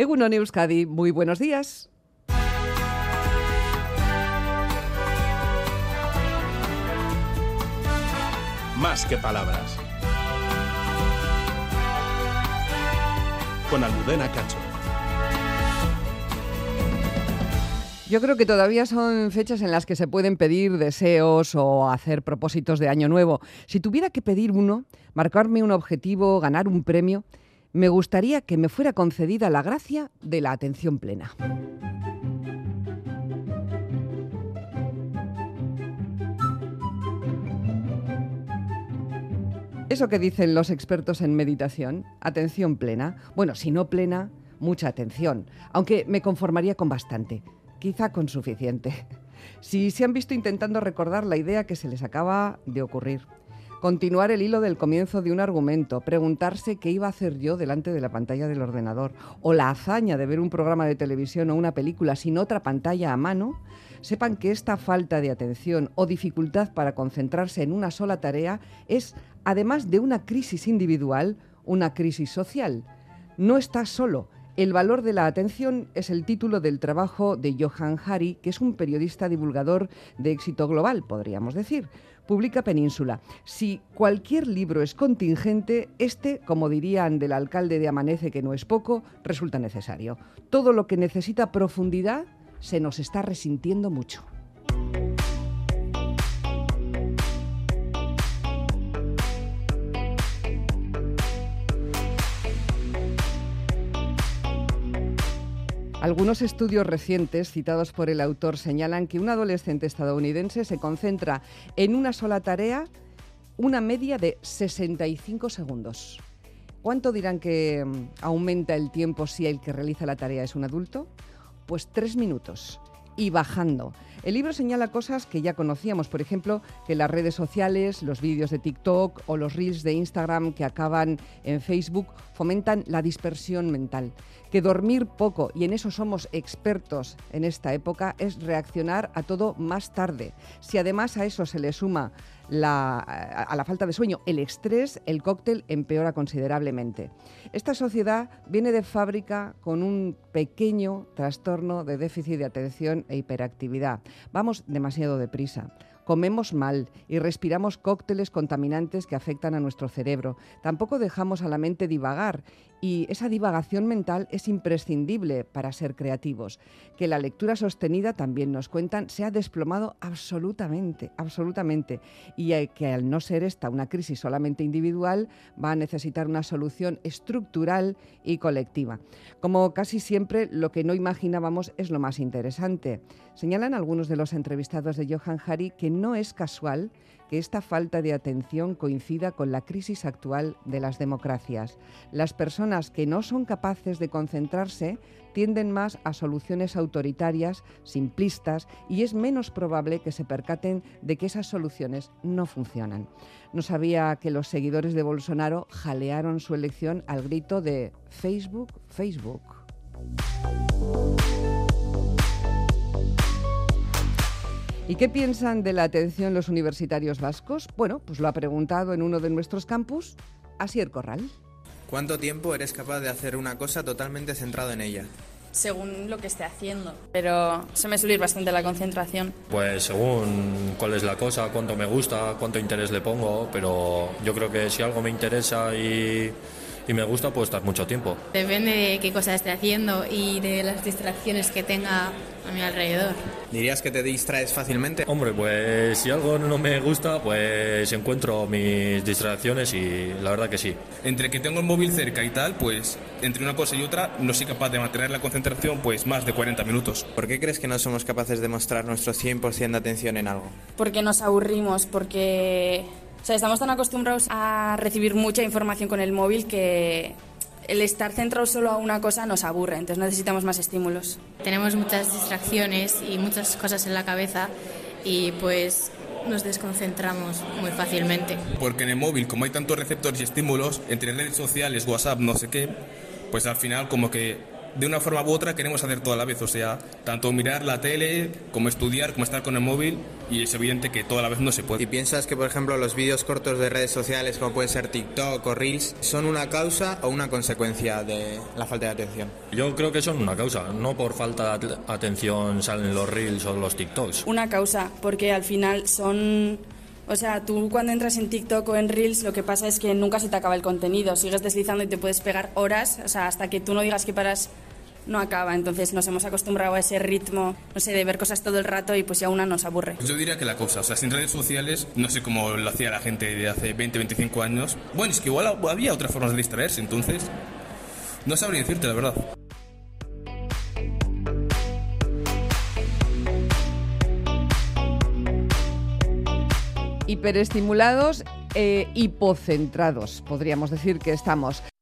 Egunon Euskadi, muy buenos días. Más que palabras. Con Almudena Cacho. Yo creo que todavía son fechas en las que se pueden pedir deseos o hacer propósitos de año nuevo. Si tuviera que pedir uno, marcarme un objetivo, ganar un premio, me gustaría que me fuera concedida la gracia de la atención plena. Eso que dicen los expertos en meditación, atención plena. Bueno, si no plena, mucha atención, aunque me conformaría con bastante quizá con suficiente. Si se han visto intentando recordar la idea que se les acaba de ocurrir, continuar el hilo del comienzo de un argumento, preguntarse qué iba a hacer yo delante de la pantalla del ordenador, o la hazaña de ver un programa de televisión o una película sin otra pantalla a mano, sepan que esta falta de atención o dificultad para concentrarse en una sola tarea es, además de una crisis individual, una crisis social. No está solo, el valor de la atención es el título del trabajo de Johan Hari, que es un periodista divulgador de éxito global, podríamos decir. Publica Península. Si cualquier libro es contingente, este, como dirían del alcalde de Amanece, que no es poco, resulta necesario. Todo lo que necesita profundidad se nos está resintiendo mucho. Algunos estudios recientes citados por el autor señalan que un adolescente estadounidense se concentra en una sola tarea una media de 65 segundos. ¿Cuánto dirán que mm, aumenta el tiempo si el que realiza la tarea es un adulto? Pues tres minutos y bajando. El libro señala cosas que ya conocíamos, por ejemplo, que las redes sociales, los vídeos de TikTok o los reels de Instagram que acaban en Facebook fomentan la dispersión mental, que dormir poco, y en eso somos expertos en esta época, es reaccionar a todo más tarde. Si además a eso se le suma a la falta de sueño, el estrés, el cóctel empeora considerablemente. Esta sociedad viene de fábrica con un pequeño trastorno de déficit de atención e hiperactividad. Vamos demasiado deprisa comemos mal y respiramos cócteles contaminantes que afectan a nuestro cerebro. Tampoco dejamos a la mente divagar y esa divagación mental es imprescindible para ser creativos. Que la lectura sostenida, también nos cuentan, se ha desplomado absolutamente, absolutamente. Y que al no ser esta una crisis solamente individual, va a necesitar una solución estructural y colectiva. Como casi siempre, lo que no imaginábamos es lo más interesante. Señalan algunos de los entrevistados de Johan Hari que no es casual que esta falta de atención coincida con la crisis actual de las democracias. Las personas que no son capaces de concentrarse tienden más a soluciones autoritarias, simplistas, y es menos probable que se percaten de que esas soluciones no funcionan. No sabía que los seguidores de Bolsonaro jalearon su elección al grito de Facebook, Facebook. ¿Y qué piensan de la atención los universitarios vascos? Bueno, pues lo ha preguntado en uno de nuestros campus Asier Corral. ¿Cuánto tiempo eres capaz de hacer una cosa totalmente centrado en ella? según lo que esté haciendo. Pero se me suele ir bastante la concentración. Pues según cuál es la cosa, cuánto me gusta, cuánto interés le pongo, pero yo creo que si algo me interesa y, y me gusta, puedo estar mucho tiempo. Depende de qué cosa esté haciendo y de las distracciones que tenga a mi alrededor. ¿Dirías que te distraes fácilmente? Hombre, pues si algo no me gusta, pues encuentro mis distracciones y la verdad que sí. Entre que tengo el móvil cerca y tal, pues entre una cosa y otra no soy capaz de mantener la concentración pues más de 40 minutos. ¿Por qué crees que no somos capaces de mostrar nuestro 100% de atención en algo? Porque nos aburrimos, porque o sea, estamos tan acostumbrados a recibir mucha información con el móvil que el estar centrado solo a una cosa nos aburre, entonces necesitamos más estímulos. Tenemos muchas distracciones y muchas cosas en la cabeza y pues nos desconcentramos muy fácilmente. Porque en el móvil, como hay tantos receptores y estímulos, entre redes sociales, WhatsApp, no sé qué, pues al final como que de una forma u otra queremos hacer toda la vez, o sea, tanto mirar la tele, como estudiar, como estar con el móvil, y es evidente que toda la vez no se puede. ¿Y piensas que, por ejemplo, los vídeos cortos de redes sociales, como puede ser TikTok o Reels, son una causa o una consecuencia de la falta de atención? Yo creo que son una causa, no por falta de atención salen los reels o los TikToks. Una causa, porque al final son... O sea, tú cuando entras en TikTok o en Reels lo que pasa es que nunca se te acaba el contenido, sigues deslizando y te puedes pegar horas, o sea, hasta que tú no digas que paras no acaba. Entonces nos hemos acostumbrado a ese ritmo, no sé, de ver cosas todo el rato y pues ya una nos aburre. Yo diría que la cosa, o sea, sin redes sociales, no sé cómo lo hacía la gente de hace 20, 25 años. Bueno, es que igual había otras formas de distraerse, entonces no sabría decirte la verdad. Hiperestimulados e hipocentrados, podríamos decir que estamos.